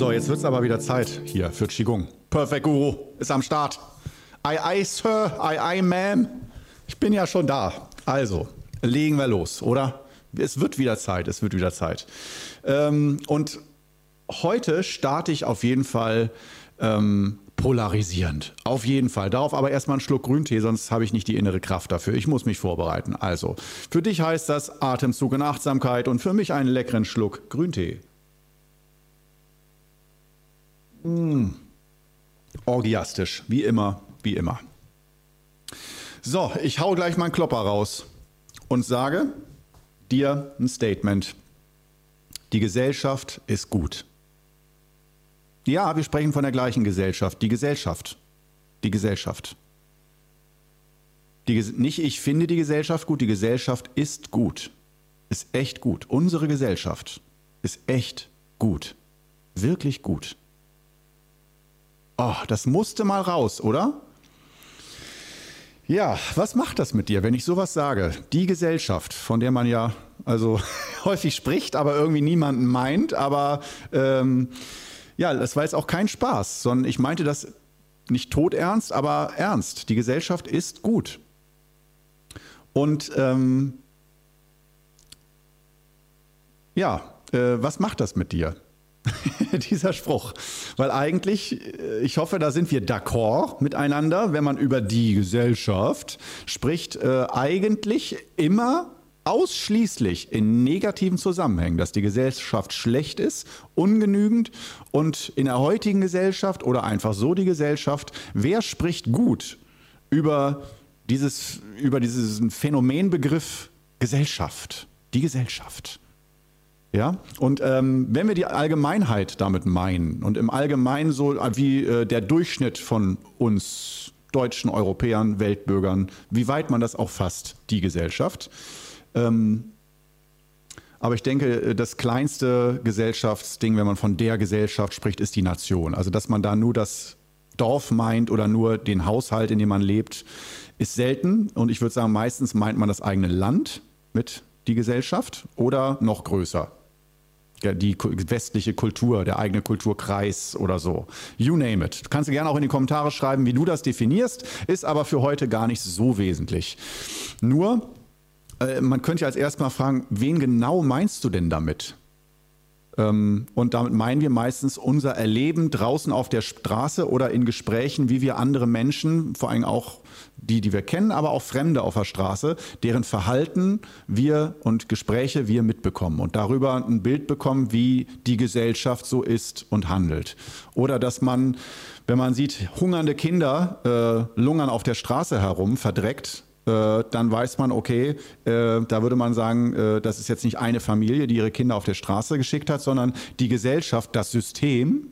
So, jetzt wird es aber wieder Zeit hier für Qigong. Perfect Guru ist am Start. Aye, aye, Sir, aye, aye, Ma'am. Ich bin ja schon da. Also, legen wir los, oder? Es wird wieder Zeit, es wird wieder Zeit. Ähm, und heute starte ich auf jeden Fall ähm, polarisierend. Auf jeden Fall. Darauf aber erstmal einen Schluck Grüntee, sonst habe ich nicht die innere Kraft dafür. Ich muss mich vorbereiten. Also, für dich heißt das Atemzug und Achtsamkeit und für mich einen leckeren Schluck Grüntee. Mmh. Orgiastisch, wie immer, wie immer. So, ich hau gleich meinen Klopper raus und sage dir ein Statement. Die Gesellschaft ist gut. Ja, wir sprechen von der gleichen Gesellschaft. Die Gesellschaft. Die Gesellschaft. Die, nicht ich finde die Gesellschaft gut, die Gesellschaft ist gut. Ist echt gut. Unsere Gesellschaft ist echt gut. Wirklich gut. Oh, das musste mal raus, oder? Ja, was macht das mit dir, wenn ich sowas sage? Die Gesellschaft, von der man ja also häufig spricht, aber irgendwie niemanden meint, aber ähm, ja, das war jetzt auch kein Spaß, sondern ich meinte das nicht todernst, aber ernst. Die Gesellschaft ist gut. Und ähm, ja, äh, was macht das mit dir? dieser Spruch. Weil eigentlich, äh, ich hoffe, da sind wir d'accord miteinander, wenn man über die Gesellschaft spricht, äh, eigentlich immer ausschließlich in negativen Zusammenhängen, dass die Gesellschaft schlecht ist, ungenügend und in der heutigen Gesellschaft oder einfach so die Gesellschaft, wer spricht gut über, dieses, über diesen Phänomenbegriff Gesellschaft? Die Gesellschaft. Ja, und ähm, wenn wir die Allgemeinheit damit meinen und im Allgemeinen so wie äh, der Durchschnitt von uns Deutschen, Europäern, Weltbürgern, wie weit man das auch fasst, die Gesellschaft. Ähm, aber ich denke, äh, das kleinste Gesellschaftsding, wenn man von der Gesellschaft spricht, ist die Nation. Also, dass man da nur das Dorf meint oder nur den Haushalt, in dem man lebt, ist selten. Und ich würde sagen, meistens meint man das eigene Land mit die Gesellschaft oder noch größer die westliche Kultur, der eigene Kulturkreis oder so. You name it. Du kannst gerne auch in die Kommentare schreiben, wie du das definierst, ist aber für heute gar nicht so wesentlich. Nur, äh, man könnte ja als erstes mal fragen, wen genau meinst du denn damit? Ähm, und damit meinen wir meistens unser Erleben draußen auf der Straße oder in Gesprächen, wie wir andere Menschen, vor allem auch die, die wir kennen, aber auch Fremde auf der Straße, deren Verhalten wir und Gespräche wir mitbekommen und darüber ein Bild bekommen, wie die Gesellschaft so ist und handelt. Oder dass man, wenn man sieht, hungernde Kinder äh, lungern auf der Straße herum, verdreckt, äh, dann weiß man, okay, äh, da würde man sagen, äh, das ist jetzt nicht eine Familie, die ihre Kinder auf der Straße geschickt hat, sondern die Gesellschaft, das System.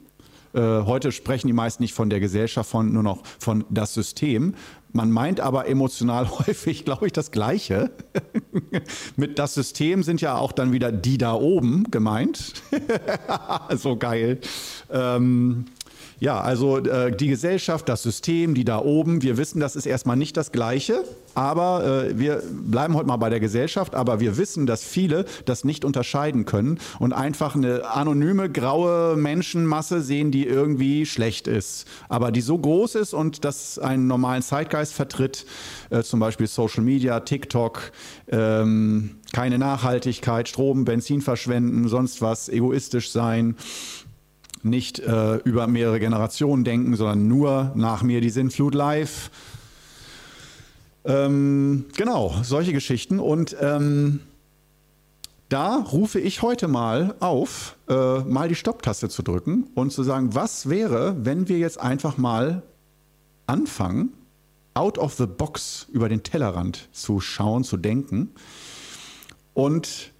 Heute sprechen die meisten nicht von der Gesellschaft, von, nur noch von das System. Man meint aber emotional häufig, glaube ich, das Gleiche. Mit das System sind ja auch dann wieder die da oben gemeint. so geil. Ähm, ja, also äh, die Gesellschaft, das System, die da oben, wir wissen, das ist erstmal nicht das Gleiche, aber äh, wir bleiben heute mal bei der Gesellschaft, aber wir wissen, dass viele das nicht unterscheiden können und einfach eine anonyme, graue Menschenmasse sehen, die irgendwie schlecht ist, aber die so groß ist und das einen normalen Zeitgeist vertritt, äh, zum Beispiel Social Media, TikTok, ähm, keine Nachhaltigkeit, Strom, Benzin verschwenden, sonst was, egoistisch sein nicht äh, über mehrere Generationen denken, sondern nur nach mir die Sintflut live. Ähm, genau, solche Geschichten. Und ähm, da rufe ich heute mal auf, äh, mal die Stopptaste zu drücken und zu sagen, was wäre, wenn wir jetzt einfach mal anfangen, out of the box über den Tellerrand zu schauen, zu denken und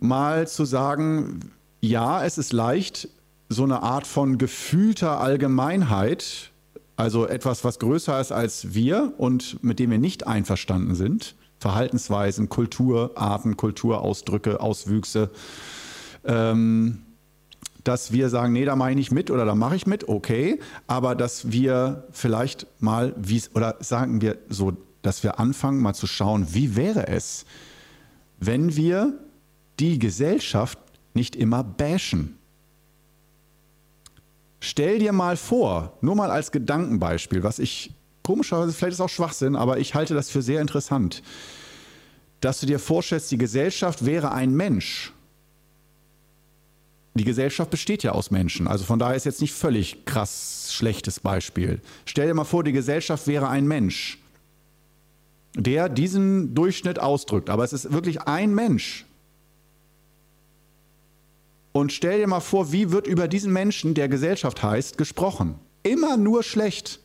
mal zu sagen, ja, es ist leicht, so eine Art von gefühlter Allgemeinheit, also etwas, was größer ist als wir und mit dem wir nicht einverstanden sind, Verhaltensweisen, Kulturarten, Kulturausdrücke, Auswüchse, ähm, dass wir sagen, nee, da mache ich nicht mit oder da mache ich mit, okay, aber dass wir vielleicht mal, wie oder sagen wir so, dass wir anfangen mal zu schauen, wie wäre es, wenn wir die Gesellschaft nicht immer bashen Stell dir mal vor, nur mal als Gedankenbeispiel, was ich komischerweise, vielleicht ist auch Schwachsinn, aber ich halte das für sehr interessant, dass du dir vorstellst, die Gesellschaft wäre ein Mensch. Die Gesellschaft besteht ja aus Menschen, also von daher ist jetzt nicht völlig krass schlechtes Beispiel. Stell dir mal vor, die Gesellschaft wäre ein Mensch, der diesen Durchschnitt ausdrückt, aber es ist wirklich ein Mensch. Und stell dir mal vor, wie wird über diesen Menschen, der Gesellschaft heißt, gesprochen? Immer nur schlecht.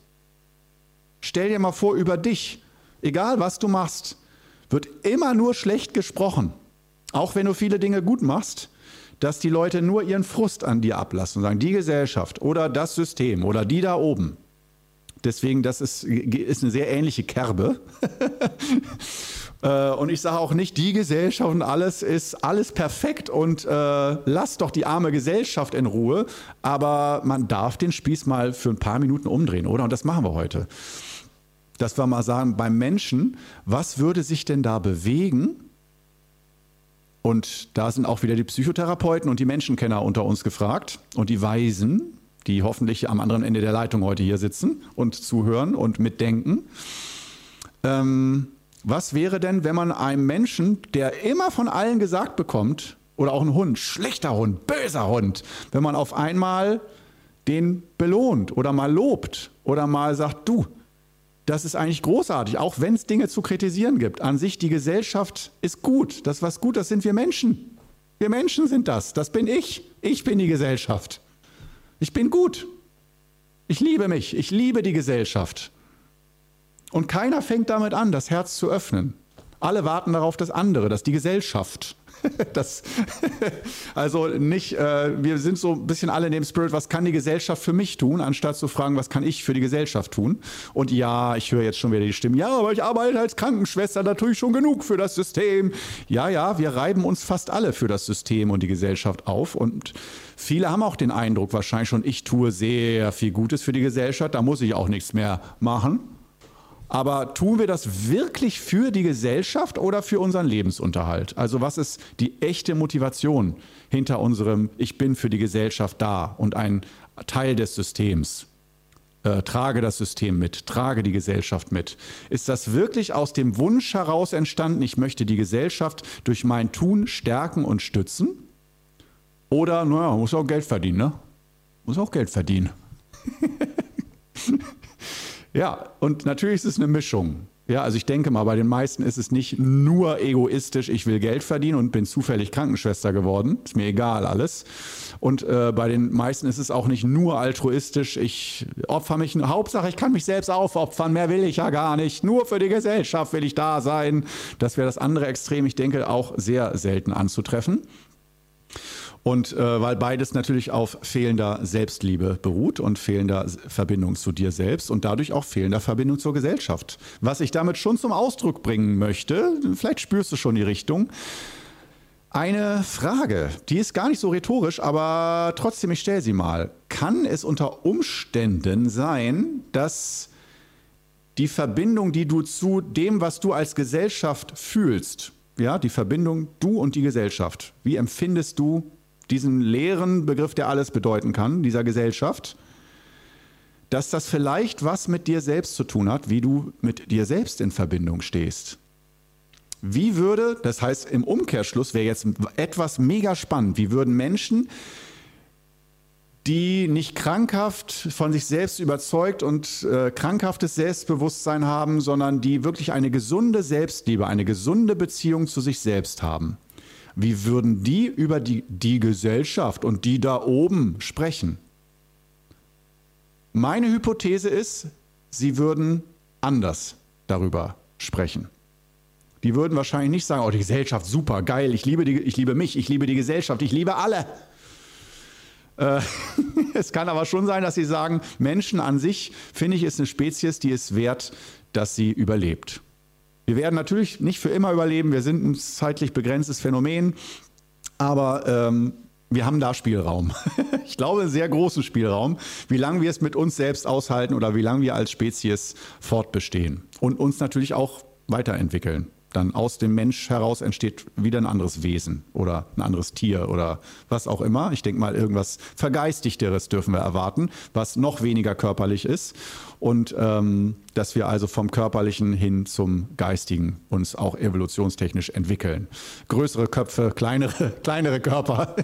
Stell dir mal vor, über dich, egal was du machst, wird immer nur schlecht gesprochen. Auch wenn du viele Dinge gut machst, dass die Leute nur ihren Frust an dir ablassen und sagen, die Gesellschaft oder das System oder die da oben. Deswegen, das ist, ist eine sehr ähnliche Kerbe. Äh, und ich sage auch nicht, die Gesellschaft und alles ist alles perfekt und äh, lass doch die arme Gesellschaft in Ruhe. Aber man darf den Spieß mal für ein paar Minuten umdrehen, oder? Und das machen wir heute. Dass wir mal sagen, beim Menschen, was würde sich denn da bewegen? Und da sind auch wieder die Psychotherapeuten und die Menschenkenner unter uns gefragt und die Weisen, die hoffentlich am anderen Ende der Leitung heute hier sitzen und zuhören und mitdenken. Ähm, was wäre denn, wenn man einem Menschen, der immer von allen gesagt bekommt, oder auch ein Hund, schlechter Hund, böser Hund, wenn man auf einmal den belohnt oder mal lobt oder mal sagt, du, das ist eigentlich großartig, auch wenn es Dinge zu kritisieren gibt. An sich, die Gesellschaft ist gut. Das, was gut, das sind wir Menschen. Wir Menschen sind das. Das bin ich. Ich bin die Gesellschaft. Ich bin gut. Ich liebe mich. Ich liebe die Gesellschaft. Und keiner fängt damit an, das Herz zu öffnen. Alle warten darauf, dass andere, dass die Gesellschaft. Das, also nicht, äh, wir sind so ein bisschen alle in dem Spirit, was kann die Gesellschaft für mich tun, anstatt zu fragen, was kann ich für die Gesellschaft tun. Und ja, ich höre jetzt schon wieder die Stimmen, ja, aber ich arbeite als Krankenschwester, da tue ich schon genug für das System. Ja, ja, wir reiben uns fast alle für das System und die Gesellschaft auf. Und viele haben auch den Eindruck wahrscheinlich schon, ich tue sehr viel Gutes für die Gesellschaft, da muss ich auch nichts mehr machen. Aber tun wir das wirklich für die Gesellschaft oder für unseren Lebensunterhalt? Also was ist die echte Motivation hinter unserem Ich bin für die Gesellschaft da und ein Teil des Systems? Äh, trage das System mit, trage die Gesellschaft mit. Ist das wirklich aus dem Wunsch heraus entstanden, ich möchte die Gesellschaft durch mein Tun stärken und stützen? Oder, naja, muss auch Geld verdienen, ne? Muss auch Geld verdienen. Ja, und natürlich ist es eine Mischung. Ja, also ich denke mal, bei den meisten ist es nicht nur egoistisch, ich will Geld verdienen und bin zufällig Krankenschwester geworden. Ist mir egal alles. Und äh, bei den meisten ist es auch nicht nur altruistisch, ich opfer mich, Hauptsache ich kann mich selbst aufopfern, mehr will ich ja gar nicht. Nur für die Gesellschaft will ich da sein. Das wäre das andere Extrem, ich denke, auch sehr selten anzutreffen. Und äh, weil beides natürlich auf fehlender Selbstliebe beruht und fehlender Verbindung zu dir selbst und dadurch auch fehlender Verbindung zur Gesellschaft. Was ich damit schon zum Ausdruck bringen möchte, vielleicht spürst du schon die Richtung. Eine Frage, die ist gar nicht so rhetorisch, aber trotzdem, ich stelle sie mal. Kann es unter Umständen sein, dass die Verbindung, die du zu dem, was du als Gesellschaft fühlst, ja, die Verbindung du und die Gesellschaft, wie empfindest du diesen leeren Begriff, der alles bedeuten kann, dieser Gesellschaft, dass das vielleicht was mit dir selbst zu tun hat, wie du mit dir selbst in Verbindung stehst. Wie würde, das heißt im Umkehrschluss wäre jetzt etwas mega spannend, wie würden Menschen, die nicht krankhaft von sich selbst überzeugt und äh, krankhaftes Selbstbewusstsein haben, sondern die wirklich eine gesunde Selbstliebe, eine gesunde Beziehung zu sich selbst haben. Wie würden die über die, die Gesellschaft und die da oben sprechen? Meine Hypothese ist, sie würden anders darüber sprechen. Die würden wahrscheinlich nicht sagen, oh, die Gesellschaft, super, geil, ich liebe, die, ich liebe mich, ich liebe die Gesellschaft, ich liebe alle. Äh, es kann aber schon sein, dass sie sagen, Menschen an sich, finde ich, ist eine Spezies, die es wert, dass sie überlebt. Wir werden natürlich nicht für immer überleben, wir sind ein zeitlich begrenztes Phänomen, aber ähm, wir haben da Spielraum. ich glaube, einen sehr großen Spielraum, wie lange wir es mit uns selbst aushalten oder wie lange wir als Spezies fortbestehen und uns natürlich auch weiterentwickeln. Dann aus dem Mensch heraus entsteht wieder ein anderes Wesen oder ein anderes Tier oder was auch immer. Ich denke mal, irgendwas Vergeistigteres dürfen wir erwarten, was noch weniger körperlich ist. Und ähm, dass wir also vom Körperlichen hin zum Geistigen uns auch evolutionstechnisch entwickeln. Größere Köpfe, kleinere, kleinere Körper.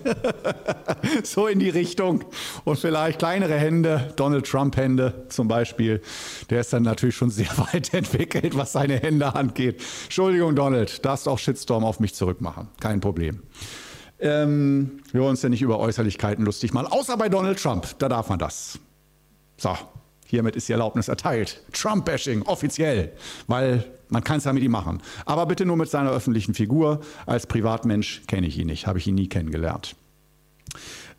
so in die Richtung. Und vielleicht kleinere Hände, Donald Trump-Hände zum Beispiel. Der ist dann natürlich schon sehr weit entwickelt, was seine Hände angeht. Entschuldigung, Donald, darfst auch Shitstorm auf mich zurückmachen. Kein Problem. Ähm, wir wollen uns ja nicht über Äußerlichkeiten lustig machen, außer bei Donald Trump. Da darf man das. So, Hiermit ist die Erlaubnis erteilt. Trump-Bashing, offiziell, weil man kann es ja mit ihm machen. Aber bitte nur mit seiner öffentlichen Figur. Als Privatmensch kenne ich ihn nicht, habe ich ihn nie kennengelernt.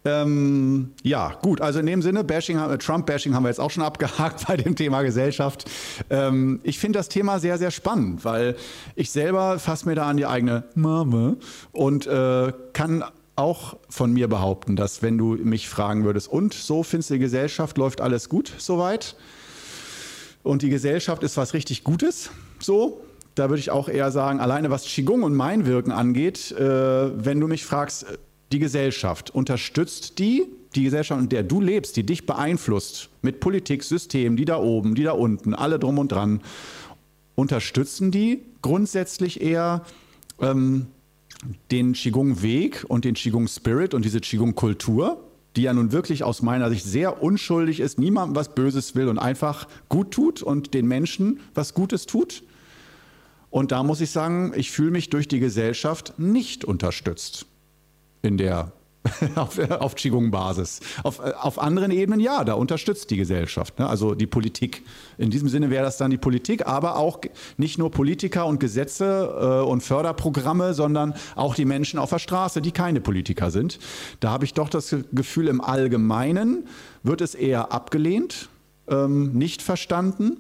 Ähm, ja, gut, also in dem Sinne, Bashing, Trump-Bashing haben wir jetzt auch schon abgehakt bei dem Thema Gesellschaft. Ähm, ich finde das Thema sehr, sehr spannend, weil ich selber fasse mir da an die eigene Mama und äh, kann auch von mir behaupten, dass wenn du mich fragen würdest, und so findest du die Gesellschaft, läuft alles gut soweit? Und die Gesellschaft ist was richtig Gutes, so, da würde ich auch eher sagen, alleine was Qigong und mein Wirken angeht, äh, wenn du mich fragst, die Gesellschaft, unterstützt die, die Gesellschaft, in der du lebst, die dich beeinflusst, mit Politik, System, die da oben, die da unten, alle drum und dran, unterstützen die grundsätzlich eher ähm, den Qigong-Weg und den Qigong-Spirit und diese Qigong-Kultur, die ja nun wirklich aus meiner Sicht sehr unschuldig ist, niemandem was Böses will und einfach gut tut und den Menschen was Gutes tut. Und da muss ich sagen, ich fühle mich durch die Gesellschaft nicht unterstützt in der auf, auf Qigong-Basis. Auf, auf anderen Ebenen ja, da unterstützt die Gesellschaft, ne? also die Politik. In diesem Sinne wäre das dann die Politik, aber auch nicht nur Politiker und Gesetze äh, und Förderprogramme, sondern auch die Menschen auf der Straße, die keine Politiker sind. Da habe ich doch das Gefühl, im Allgemeinen wird es eher abgelehnt, ähm, nicht verstanden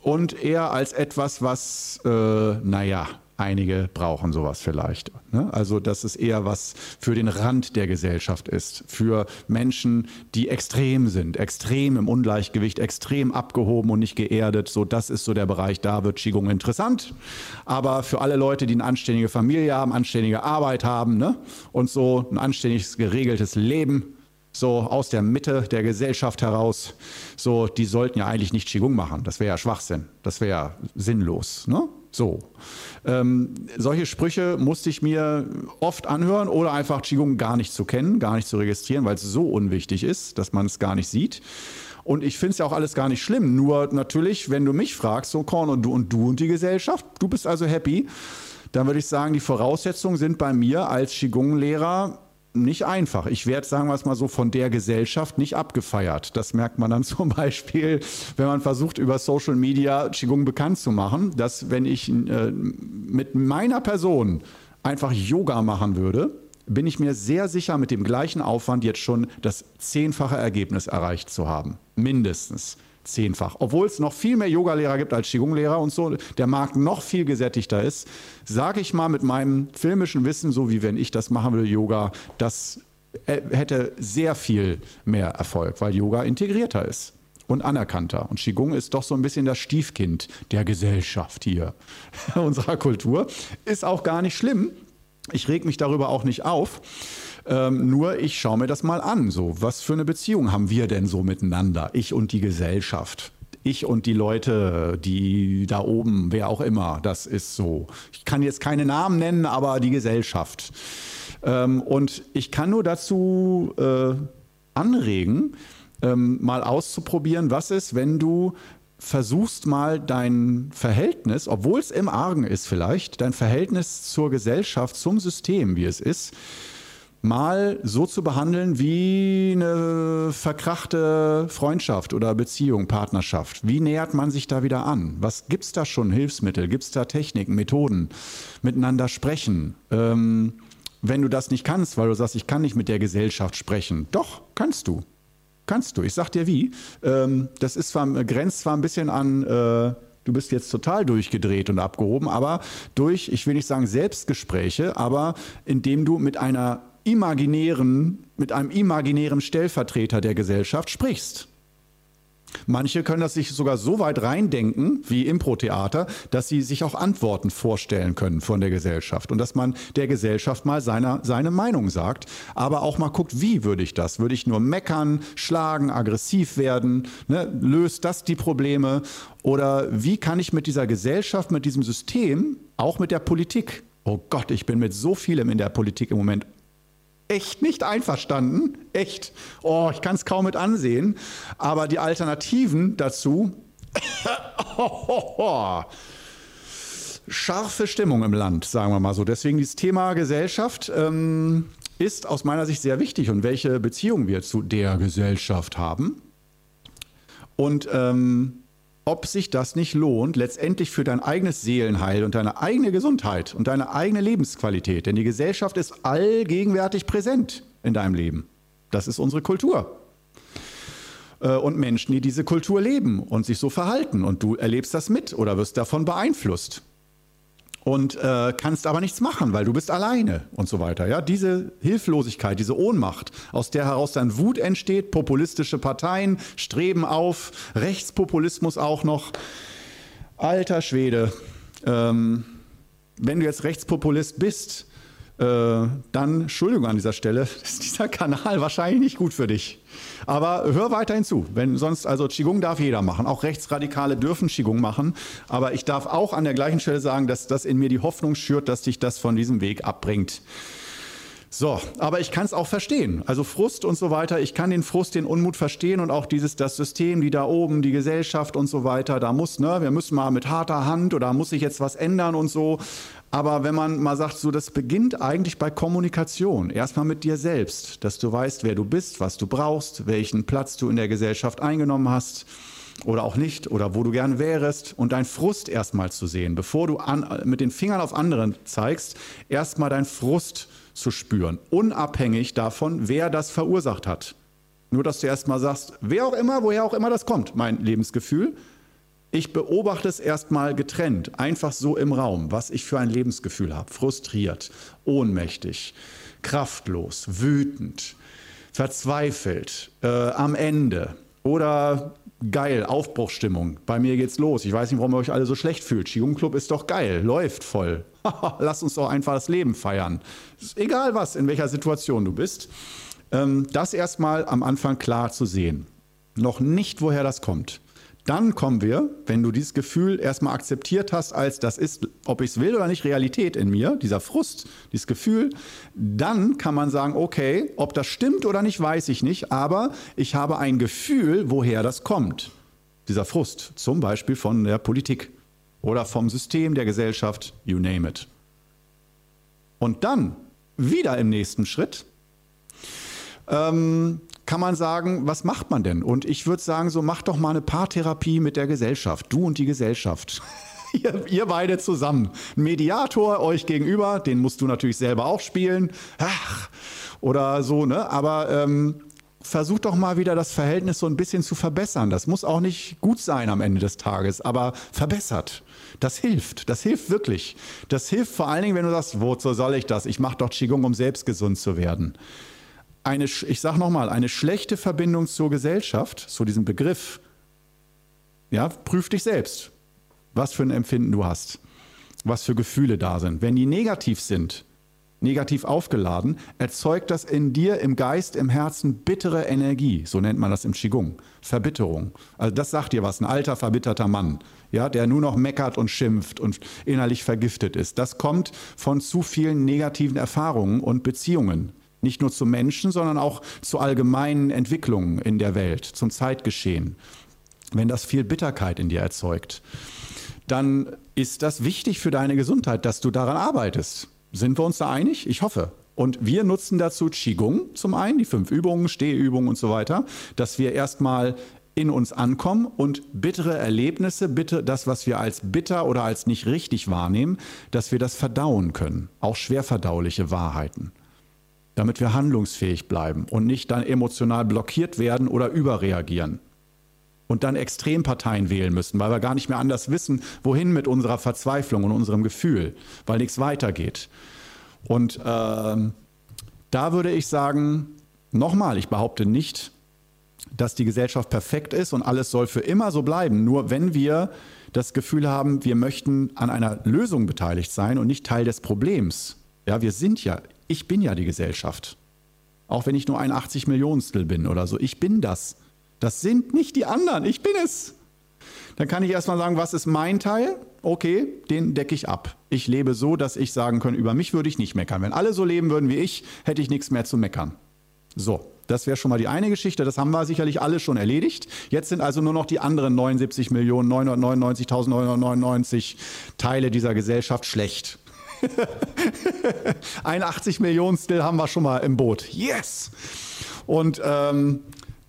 und eher als etwas, was, äh, naja, Einige brauchen sowas vielleicht. Ne? Also, dass es eher was für den Rand der Gesellschaft ist, für Menschen, die extrem sind, extrem im Ungleichgewicht, extrem abgehoben und nicht geerdet. So, das ist so der Bereich, da wird Qigong interessant. Aber für alle Leute, die eine anständige Familie haben, anständige Arbeit haben ne? und so ein anständiges, geregeltes Leben, so aus der Mitte der Gesellschaft heraus, so, die sollten ja eigentlich nicht Qigong machen. Das wäre ja Schwachsinn. Das wäre ja sinnlos. Ne? So. Ähm, solche Sprüche musste ich mir oft anhören oder einfach Qigong gar nicht zu kennen, gar nicht zu registrieren, weil es so unwichtig ist, dass man es gar nicht sieht. Und ich finde es ja auch alles gar nicht schlimm. Nur natürlich, wenn du mich fragst, so Korn und du und du und die Gesellschaft, du bist also happy, dann würde ich sagen, die Voraussetzungen sind bei mir als Qigong-Lehrer nicht einfach. Ich werde, sagen wir es mal so, von der Gesellschaft nicht abgefeiert. Das merkt man dann zum Beispiel, wenn man versucht, über Social Media Qigong bekannt zu machen, dass wenn ich äh, mit meiner Person einfach Yoga machen würde, bin ich mir sehr sicher, mit dem gleichen Aufwand jetzt schon das zehnfache Ergebnis erreicht zu haben. Mindestens zehnfach. Obwohl es noch viel mehr Yogalehrer gibt als Qigong-Lehrer und so, der Markt noch viel gesättigter ist, sage ich mal mit meinem filmischen Wissen, so wie wenn ich das machen würde, Yoga, das äh, hätte sehr viel mehr Erfolg, weil Yoga integrierter ist und anerkannter. Und Qigong ist doch so ein bisschen das Stiefkind der Gesellschaft hier, unserer Kultur. Ist auch gar nicht schlimm. Ich reg mich darüber auch nicht auf. Ähm, nur ich schaue mir das mal an. So, was für eine Beziehung haben wir denn so miteinander? Ich und die Gesellschaft. Ich und die Leute, die da oben, wer auch immer, das ist so. Ich kann jetzt keine Namen nennen, aber die Gesellschaft. Ähm, und ich kann nur dazu äh, anregen, ähm, mal auszuprobieren, was ist, wenn du versuchst mal dein Verhältnis, obwohl es im Argen ist vielleicht, dein Verhältnis zur Gesellschaft, zum System, wie es ist, mal so zu behandeln wie eine verkrachte Freundschaft oder Beziehung, Partnerschaft. Wie nähert man sich da wieder an? Was gibt es da schon? Hilfsmittel? Gibt es da Techniken, Methoden? Miteinander sprechen? Ähm, wenn du das nicht kannst, weil du sagst, ich kann nicht mit der Gesellschaft sprechen. Doch, kannst du. Kannst du. Ich sag dir wie. Ähm, das ist zwar, grenzt zwar ein bisschen an, äh, du bist jetzt total durchgedreht und abgehoben, aber durch, ich will nicht sagen Selbstgespräche, aber indem du mit einer imaginären, mit einem imaginären Stellvertreter der Gesellschaft sprichst. Manche können das sich sogar so weit reindenken, wie Impro-Theater, dass sie sich auch Antworten vorstellen können von der Gesellschaft und dass man der Gesellschaft mal seine, seine Meinung sagt, aber auch mal guckt, wie würde ich das? Würde ich nur meckern, schlagen, aggressiv werden? Ne? Löst das die Probleme? Oder wie kann ich mit dieser Gesellschaft, mit diesem System, auch mit der Politik, oh Gott, ich bin mit so vielem in der Politik im Moment echt nicht einverstanden. Echt. Oh, ich kann es kaum mit ansehen. Aber die Alternativen dazu. Scharfe Stimmung im Land, sagen wir mal so. Deswegen dieses Thema Gesellschaft ähm, ist aus meiner Sicht sehr wichtig und welche Beziehung wir zu der Gesellschaft haben. Und ähm, ob sich das nicht lohnt, letztendlich für dein eigenes Seelenheil und deine eigene Gesundheit und deine eigene Lebensqualität. Denn die Gesellschaft ist allgegenwärtig präsent in deinem Leben. Das ist unsere Kultur. Äh, und Menschen, die diese Kultur leben und sich so verhalten. Und du erlebst das mit oder wirst davon beeinflusst und äh, kannst aber nichts machen, weil du bist alleine und so weiter. Ja, diese Hilflosigkeit, diese Ohnmacht, aus der heraus dann Wut entsteht, populistische Parteien streben auf, Rechtspopulismus auch noch. Alter Schwede, ähm, wenn du jetzt Rechtspopulist bist, dann, Entschuldigung an dieser Stelle, ist dieser Kanal wahrscheinlich nicht gut für dich. Aber hör weiterhin zu. Wenn sonst, also Qigong darf jeder machen. Auch Rechtsradikale dürfen Qigong machen. Aber ich darf auch an der gleichen Stelle sagen, dass das in mir die Hoffnung schürt, dass dich das von diesem Weg abbringt. So, aber ich kann es auch verstehen. Also Frust und so weiter. Ich kann den Frust, den Unmut verstehen und auch dieses, das System, die da oben, die Gesellschaft und so weiter. Da muss, ne, wir müssen mal mit harter Hand oder muss sich jetzt was ändern und so. Aber wenn man mal sagt, so, das beginnt eigentlich bei Kommunikation. Erstmal mit dir selbst, dass du weißt, wer du bist, was du brauchst, welchen Platz du in der Gesellschaft eingenommen hast oder auch nicht oder wo du gern wärst und dein Frust erstmal zu sehen, bevor du an, mit den Fingern auf anderen zeigst, erstmal dein Frust zu spüren, unabhängig davon, wer das verursacht hat. Nur, dass du erstmal sagst, wer auch immer, woher auch immer das kommt, mein Lebensgefühl, ich beobachte es erstmal getrennt, einfach so im Raum, was ich für ein Lebensgefühl habe. Frustriert, ohnmächtig, kraftlos, wütend, verzweifelt, äh, am Ende oder geil, Aufbruchstimmung. Bei mir geht's los. Ich weiß nicht, warum ihr euch alle so schlecht fühlt. Qigong Club ist doch geil, läuft voll. Lass uns doch einfach das Leben feiern. Egal was, in welcher Situation du bist. Ähm, das erstmal am Anfang klar zu sehen. Noch nicht, woher das kommt. Dann kommen wir, wenn du dieses Gefühl erstmal akzeptiert hast, als das ist, ob ich es will oder nicht, Realität in mir, dieser Frust, dieses Gefühl, dann kann man sagen, okay, ob das stimmt oder nicht, weiß ich nicht, aber ich habe ein Gefühl, woher das kommt. Dieser Frust, zum Beispiel von der Politik oder vom System der Gesellschaft, you name it. Und dann wieder im nächsten Schritt ähm, kann man sagen, was macht man denn? Und ich würde sagen, so macht doch mal eine Paartherapie mit der Gesellschaft, du und die Gesellschaft. Ihr, ihr, beide zusammen. Mediator euch gegenüber, den musst du natürlich selber auch spielen. Ach, oder so, ne? Aber ähm, versuch doch mal wieder das Verhältnis so ein bisschen zu verbessern. Das muss auch nicht gut sein am Ende des Tages, aber verbessert. Das hilft. Das hilft wirklich. Das hilft vor allen Dingen, wenn du sagst, wozu soll ich das? Ich mache doch Qigong, um selbst gesund zu werden eine, ich sage nochmal, eine schlechte Verbindung zur Gesellschaft, zu diesem Begriff, ja, prüf dich selbst, was für ein Empfinden du hast, was für Gefühle da sind. Wenn die negativ sind, negativ aufgeladen, erzeugt das in dir im Geist, im Herzen bittere Energie. So nennt man das im Qigong. Verbitterung. Also das sagt dir was, ein alter, verbitterter Mann, ja, der nur noch meckert und schimpft und innerlich vergiftet ist. Das kommt von zu vielen negativen Erfahrungen und Beziehungen. Nicht nur zu Menschen, sondern auch zu allgemeinen Entwicklungen in der Welt, zum Zeitgeschehen. Wenn das viel Bitterkeit in dir erzeugt, dann ist das wichtig für deine Gesundheit, dass du daran arbeitest. Sind wir uns da einig? Ich hoffe. Und wir nutzen dazu Qigong zum einen, die fünf Übungen, Stehübungen und so weiter, dass wir erstmal in uns ankommen und bittere Erlebnisse, bitte das, was wir als bitter oder als nicht richtig wahrnehmen, dass wir das verdauen können. Auch schwer verdauliche Wahrheiten damit wir handlungsfähig bleiben und nicht dann emotional blockiert werden oder überreagieren. Und dann Extremparteien wählen müssen, weil wir gar nicht mehr anders wissen, wohin mit unserer Verzweiflung und unserem Gefühl, weil nichts weitergeht. Und äh, da würde ich sagen, nochmal, ich behaupte nicht, dass die Gesellschaft perfekt ist und alles soll für immer so bleiben. Nur wenn wir das Gefühl haben, wir möchten an einer Lösung beteiligt sein und nicht Teil des Problems. Ja, wir sind ja, ich bin ja die Gesellschaft. Auch wenn ich nur ein 80 Millionstel bin oder so. Ich bin das. Das sind nicht die anderen. Ich bin es. Dann kann ich erstmal sagen, was ist mein Teil? Okay, den decke ich ab. Ich lebe so, dass ich sagen kann, über mich würde ich nicht meckern. Wenn alle so leben würden wie ich, hätte ich nichts mehr zu meckern. So, das wäre schon mal die eine Geschichte. Das haben wir sicherlich alle schon erledigt. Jetzt sind also nur noch die anderen 79.999.999 Teile dieser Gesellschaft schlecht. 81 Millionen Still haben wir schon mal im Boot. Yes! Und ähm,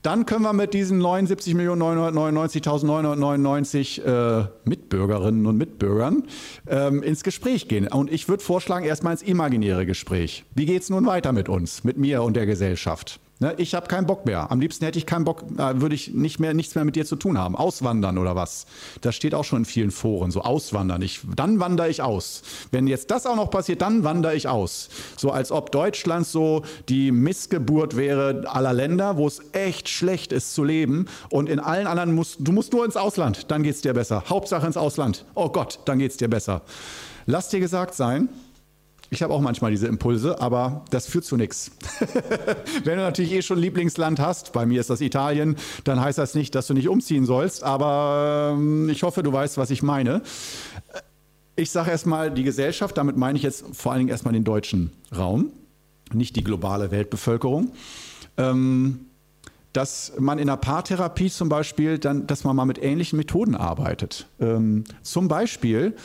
dann können wir mit diesen 79.999.999 äh, Mitbürgerinnen und Mitbürgern ähm, ins Gespräch gehen. Und ich würde vorschlagen, erstmal ins imaginäre Gespräch. Wie geht es nun weiter mit uns, mit mir und der Gesellschaft? Ne, ich habe keinen Bock mehr. Am liebsten hätte ich keinen Bock, äh, würde ich nicht mehr, nichts mehr mit dir zu tun haben. Auswandern oder was? Das steht auch schon in vielen Foren. So auswandern. Ich, dann wandere ich aus. Wenn jetzt das auch noch passiert, dann wandere ich aus. So als ob Deutschland so die Missgeburt wäre aller Länder, wo es echt schlecht ist zu leben. Und in allen anderen musst du musst nur ins Ausland, dann geht es dir besser. Hauptsache ins Ausland. Oh Gott, dann geht es dir besser. Lass dir gesagt sein, ich habe auch manchmal diese Impulse, aber das führt zu nichts. Wenn du natürlich eh schon Lieblingsland hast, bei mir ist das Italien, dann heißt das nicht, dass du nicht umziehen sollst, aber ähm, ich hoffe, du weißt, was ich meine. Ich sage erstmal die Gesellschaft, damit meine ich jetzt vor allen Dingen erstmal den deutschen Raum, nicht die globale Weltbevölkerung. Ähm, dass man in der Paartherapie zum Beispiel dann, dass man mal mit ähnlichen Methoden arbeitet. Ähm, zum Beispiel,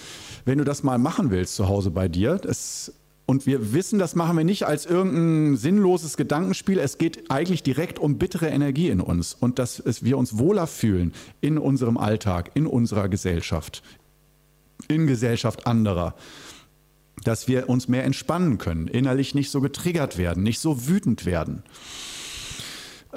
wenn du das mal machen willst zu Hause bei dir, das, und wir wissen, das machen wir nicht als irgendein sinnloses Gedankenspiel. Es geht eigentlich direkt um bittere Energie in uns und dass wir uns wohler fühlen in unserem Alltag, in unserer Gesellschaft, in Gesellschaft anderer dass wir uns mehr entspannen können, innerlich nicht so getriggert werden, nicht so wütend werden.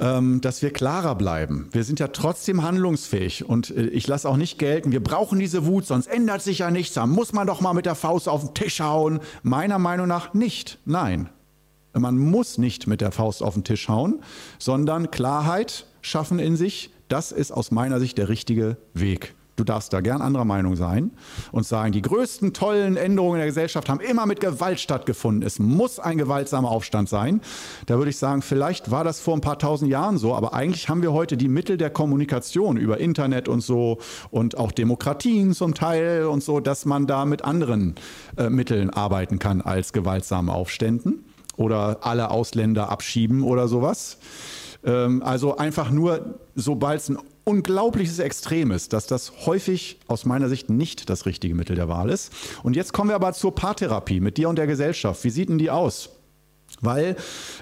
Ähm, dass wir klarer bleiben. Wir sind ja trotzdem handlungsfähig und äh, ich lasse auch nicht gelten, wir brauchen diese Wut, sonst ändert sich ja nichts, da muss man doch mal mit der Faust auf den Tisch hauen. Meiner Meinung nach nicht, nein. Man muss nicht mit der Faust auf den Tisch hauen, sondern Klarheit schaffen in sich, das ist aus meiner Sicht der richtige Weg. Du darfst da gern anderer Meinung sein und sagen, die größten tollen Änderungen in der Gesellschaft haben immer mit Gewalt stattgefunden. Es muss ein gewaltsamer Aufstand sein. Da würde ich sagen, vielleicht war das vor ein paar tausend Jahren so, aber eigentlich haben wir heute die Mittel der Kommunikation über Internet und so und auch Demokratien zum Teil und so, dass man da mit anderen äh, Mitteln arbeiten kann als gewaltsamen Aufständen oder alle Ausländer abschieben oder sowas. Ähm, also einfach nur, sobald es ein unglaubliches Extrem ist, dass das häufig aus meiner Sicht nicht das richtige Mittel der Wahl ist. Und jetzt kommen wir aber zur Paartherapie mit dir und der Gesellschaft. Wie sieht denn die aus? Weil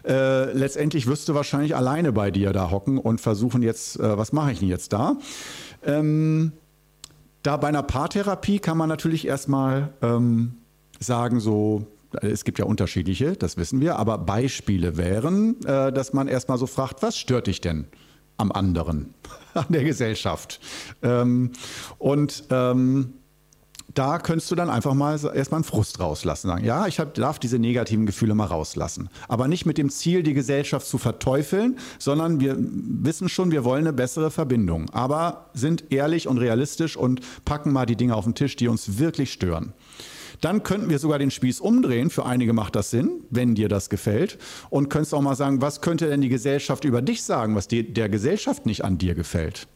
äh, letztendlich wirst du wahrscheinlich alleine bei dir da hocken und versuchen jetzt, äh, was mache ich denn jetzt da? Ähm, da bei einer Paartherapie kann man natürlich erstmal ähm, sagen, so, es gibt ja unterschiedliche, das wissen wir, aber Beispiele wären, äh, dass man erstmal so fragt, was stört dich denn? Am anderen, an der Gesellschaft. Ähm, und ähm, da könntest du dann einfach mal erstmal einen Frust rauslassen. Sagen, ja, ich hab, darf diese negativen Gefühle mal rauslassen. Aber nicht mit dem Ziel, die Gesellschaft zu verteufeln, sondern wir wissen schon, wir wollen eine bessere Verbindung. Aber sind ehrlich und realistisch und packen mal die Dinge auf den Tisch, die uns wirklich stören. Dann könnten wir sogar den Spieß umdrehen. Für einige macht das Sinn, wenn dir das gefällt. Und könntest auch mal sagen, was könnte denn die Gesellschaft über dich sagen, was die, der Gesellschaft nicht an dir gefällt?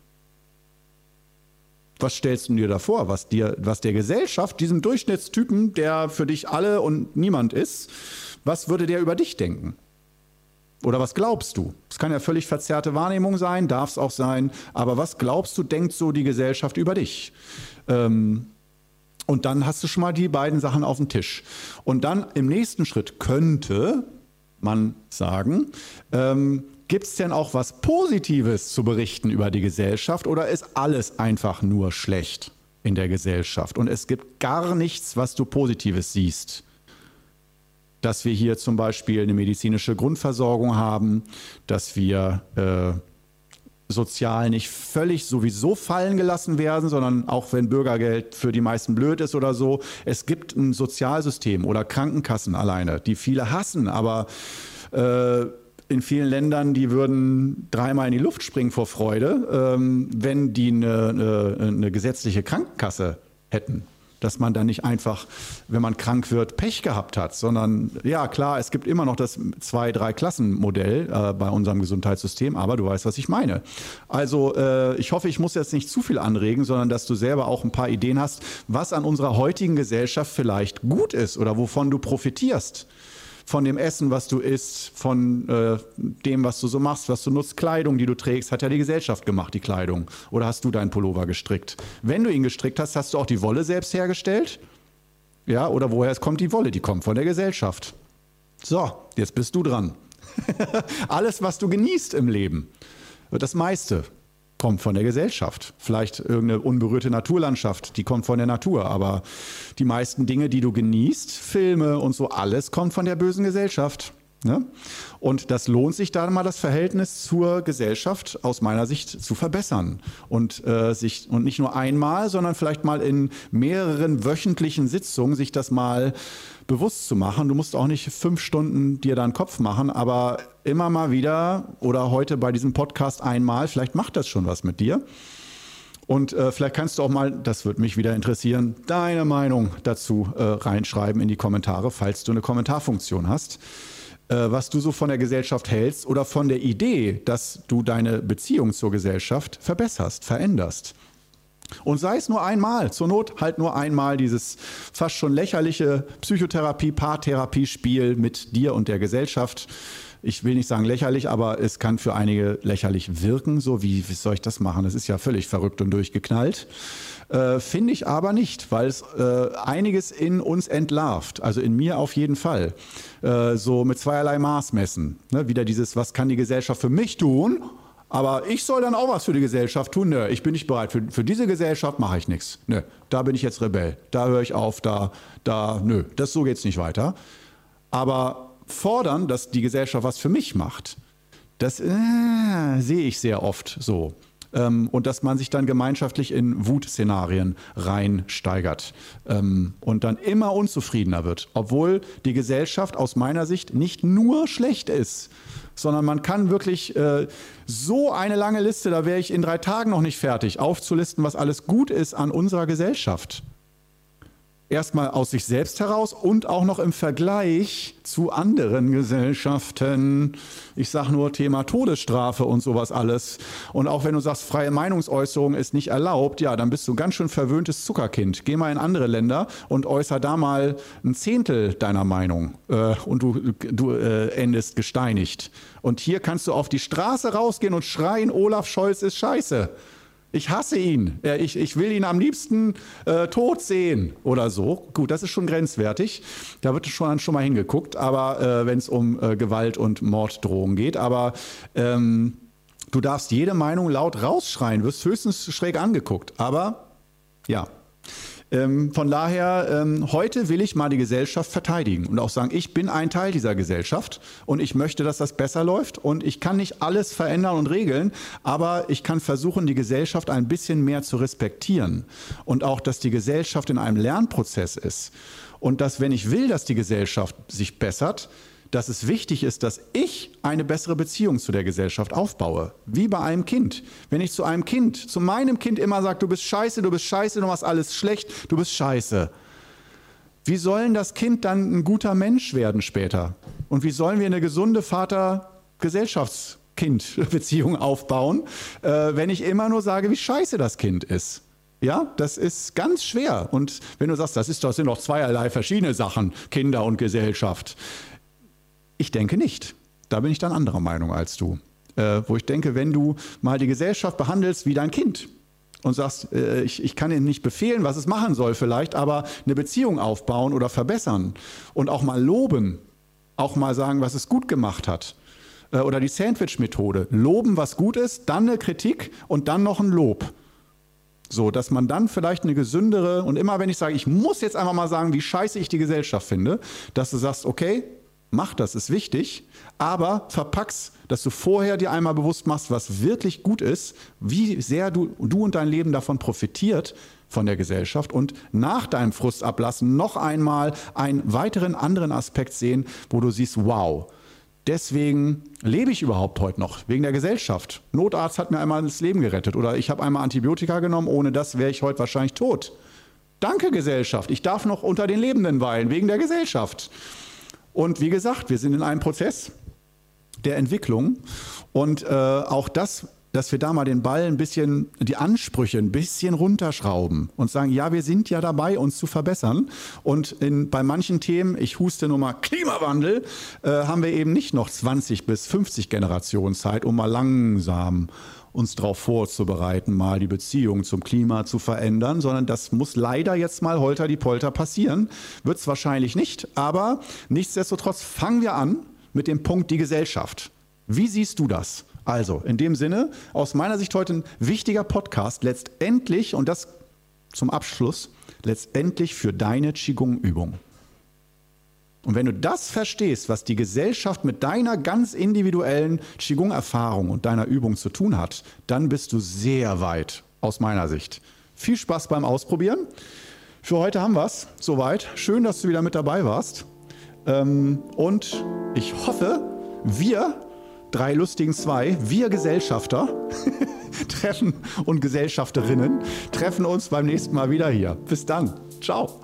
Was stellst du dir da vor, was, dir, was der Gesellschaft, diesem Durchschnittstypen, der für dich alle und niemand ist, was würde der über dich denken? Oder was glaubst du? Es kann ja völlig verzerrte Wahrnehmung sein, darf es auch sein, aber was glaubst du, denkt so die Gesellschaft über dich? Ähm, und dann hast du schon mal die beiden Sachen auf dem Tisch. Und dann im nächsten Schritt könnte man sagen, ähm, gibt es denn auch was Positives zu berichten über die Gesellschaft oder ist alles einfach nur schlecht in der Gesellschaft und es gibt gar nichts, was du Positives siehst? Dass wir hier zum Beispiel eine medizinische Grundversorgung haben, dass wir äh, sozial nicht völlig sowieso fallen gelassen werden, sondern auch wenn Bürgergeld für die meisten blöd ist oder so. Es gibt ein Sozialsystem oder Krankenkassen alleine, die viele hassen, aber äh, in vielen Ländern, die würden dreimal in die Luft springen vor Freude, ähm, wenn die eine, eine, eine gesetzliche Krankenkasse hätten dass man dann nicht einfach, wenn man krank wird, Pech gehabt hat, sondern ja, klar, es gibt immer noch das zwei, drei Klassen-Modell äh, bei unserem Gesundheitssystem, aber du weißt, was ich meine. Also äh, ich hoffe, ich muss jetzt nicht zu viel anregen, sondern dass du selber auch ein paar Ideen hast, was an unserer heutigen Gesellschaft vielleicht gut ist oder wovon du profitierst von dem Essen, was du isst, von äh, dem, was du so machst, was du nutzt, Kleidung, die du trägst, hat ja die Gesellschaft gemacht, die Kleidung. Oder hast du deinen Pullover gestrickt? Wenn du ihn gestrickt hast, hast du auch die Wolle selbst hergestellt? Ja, oder woher kommt die Wolle? Die kommt von der Gesellschaft. So, jetzt bist du dran. Alles, was du genießt im Leben, das meiste, kommt von der Gesellschaft. Vielleicht irgendeine unberührte Naturlandschaft, die kommt von der Natur. Aber die meisten Dinge, die du genießt, Filme und so, alles kommt von der bösen Gesellschaft. Ne? Und das lohnt sich da mal das Verhältnis zur Gesellschaft aus meiner Sicht zu verbessern und äh, sich und nicht nur einmal, sondern vielleicht mal in mehreren wöchentlichen Sitzungen sich das mal bewusst zu machen. Du musst auch nicht fünf Stunden dir deinen Kopf machen, aber immer mal wieder oder heute bei diesem Podcast einmal, vielleicht macht das schon was mit dir. Und äh, vielleicht kannst du auch mal, das würde mich wieder interessieren, deine Meinung dazu äh, reinschreiben in die Kommentare, falls du eine Kommentarfunktion hast, äh, was du so von der Gesellschaft hältst oder von der Idee, dass du deine Beziehung zur Gesellschaft verbesserst, veränderst. Und sei es nur einmal, zur Not halt nur einmal dieses fast schon lächerliche Psychotherapie, Paartherapie-Spiel mit dir und der Gesellschaft. Ich will nicht sagen lächerlich, aber es kann für einige lächerlich wirken. So wie, wie soll ich das machen? Das ist ja völlig verrückt und durchgeknallt. Äh, Finde ich aber nicht, weil es äh, einiges in uns entlarvt. Also in mir auf jeden Fall. Äh, so mit zweierlei Maß messen. Ne? Wieder dieses, was kann die Gesellschaft für mich tun? Aber ich soll dann auch was für die Gesellschaft tun. Nö, ich bin nicht bereit. Für, für diese Gesellschaft mache ich nichts. Nö, da bin ich jetzt Rebell. Da höre ich auf. Da, da, nö, das so geht's nicht weiter. Aber fordern, dass die Gesellschaft was für mich macht, das äh, sehe ich sehr oft so. Ähm, und dass man sich dann gemeinschaftlich in Wutszenarien reinsteigert ähm, und dann immer unzufriedener wird, obwohl die Gesellschaft aus meiner Sicht nicht nur schlecht ist, sondern man kann wirklich äh, so eine lange Liste, da wäre ich in drei Tagen noch nicht fertig, aufzulisten, was alles gut ist an unserer Gesellschaft erstmal aus sich selbst heraus und auch noch im Vergleich zu anderen Gesellschaften. Ich sage nur Thema Todesstrafe und sowas alles. Und auch wenn du sagst, freie Meinungsäußerung ist nicht erlaubt, ja, dann bist du ganz schön verwöhntes Zuckerkind. Geh mal in andere Länder und äußer da mal ein Zehntel deiner Meinung äh, und du, du äh, endest gesteinigt. Und hier kannst du auf die Straße rausgehen und schreien, Olaf Scholz ist scheiße. Ich hasse ihn. Ich, ich will ihn am liebsten äh, tot sehen oder so. Gut, das ist schon grenzwertig. Da wird schon, schon mal hingeguckt, aber äh, wenn es um äh, Gewalt und Morddrohungen geht. Aber ähm, du darfst jede Meinung laut rausschreien, wirst höchstens schräg angeguckt. Aber ja, ähm, von daher, ähm, heute will ich mal die Gesellschaft verteidigen und auch sagen, ich bin ein Teil dieser Gesellschaft und ich möchte, dass das besser läuft und ich kann nicht alles verändern und regeln, aber ich kann versuchen, die Gesellschaft ein bisschen mehr zu respektieren und auch, dass die Gesellschaft in einem Lernprozess ist und dass, wenn ich will, dass die Gesellschaft sich bessert, dass es wichtig ist, dass ich eine bessere Beziehung zu der Gesellschaft aufbaue. Wie bei einem Kind. Wenn ich zu einem Kind, zu meinem Kind immer sage, du bist scheiße, du bist scheiße, du machst alles schlecht, du bist scheiße. Wie sollen das Kind dann ein guter Mensch werden später? Und wie sollen wir eine gesunde Vater-Gesellschaftskind-Beziehung aufbauen, äh, wenn ich immer nur sage, wie scheiße das Kind ist? Ja, das ist ganz schwer. Und wenn du sagst, das, ist, das sind doch zweierlei verschiedene Sachen, Kinder und Gesellschaft. Ich denke nicht. Da bin ich dann anderer Meinung als du. Äh, wo ich denke, wenn du mal die Gesellschaft behandelst wie dein Kind und sagst, äh, ich, ich kann ihnen nicht befehlen, was es machen soll vielleicht, aber eine Beziehung aufbauen oder verbessern und auch mal loben, auch mal sagen, was es gut gemacht hat. Äh, oder die Sandwich-Methode. Loben, was gut ist, dann eine Kritik und dann noch ein Lob. So, dass man dann vielleicht eine gesündere und immer wenn ich sage, ich muss jetzt einfach mal sagen, wie scheiße ich die Gesellschaft finde, dass du sagst, okay, Mach das, ist wichtig, aber verpack's, dass du vorher dir einmal bewusst machst, was wirklich gut ist, wie sehr du, du und dein Leben davon profitiert von der Gesellschaft und nach deinem Frustablassen noch einmal einen weiteren anderen Aspekt sehen, wo du siehst, wow, Deswegen lebe ich überhaupt heute noch, wegen der Gesellschaft. Notarzt hat mir einmal das Leben gerettet oder ich habe einmal Antibiotika genommen, ohne das wäre ich heute wahrscheinlich tot. Danke Gesellschaft, ich darf noch unter den Lebenden weilen, wegen der Gesellschaft. Und wie gesagt, wir sind in einem Prozess der Entwicklung. Und äh, auch das dass wir da mal den Ball ein bisschen, die Ansprüche ein bisschen runterschrauben und sagen, ja, wir sind ja dabei, uns zu verbessern. Und in, bei manchen Themen, ich huste nur mal Klimawandel, äh, haben wir eben nicht noch 20 bis 50 Generationen Zeit, um mal langsam uns darauf vorzubereiten, mal die Beziehung zum Klima zu verändern, sondern das muss leider jetzt mal holter die Polter passieren. Wird es wahrscheinlich nicht, aber nichtsdestotrotz fangen wir an mit dem Punkt die Gesellschaft. Wie siehst du das? Also, in dem Sinne, aus meiner Sicht heute ein wichtiger Podcast, letztendlich, und das zum Abschluss, letztendlich für deine Qigong-Übung. Und wenn du das verstehst, was die Gesellschaft mit deiner ganz individuellen Qigong-Erfahrung und deiner Übung zu tun hat, dann bist du sehr weit, aus meiner Sicht. Viel Spaß beim Ausprobieren. Für heute haben wir es soweit. Schön, dass du wieder mit dabei warst. Ähm, und ich hoffe, wir drei lustigen zwei, wir Gesellschafter treffen und Gesellschafterinnen treffen uns beim nächsten Mal wieder hier. Bis dann. Ciao.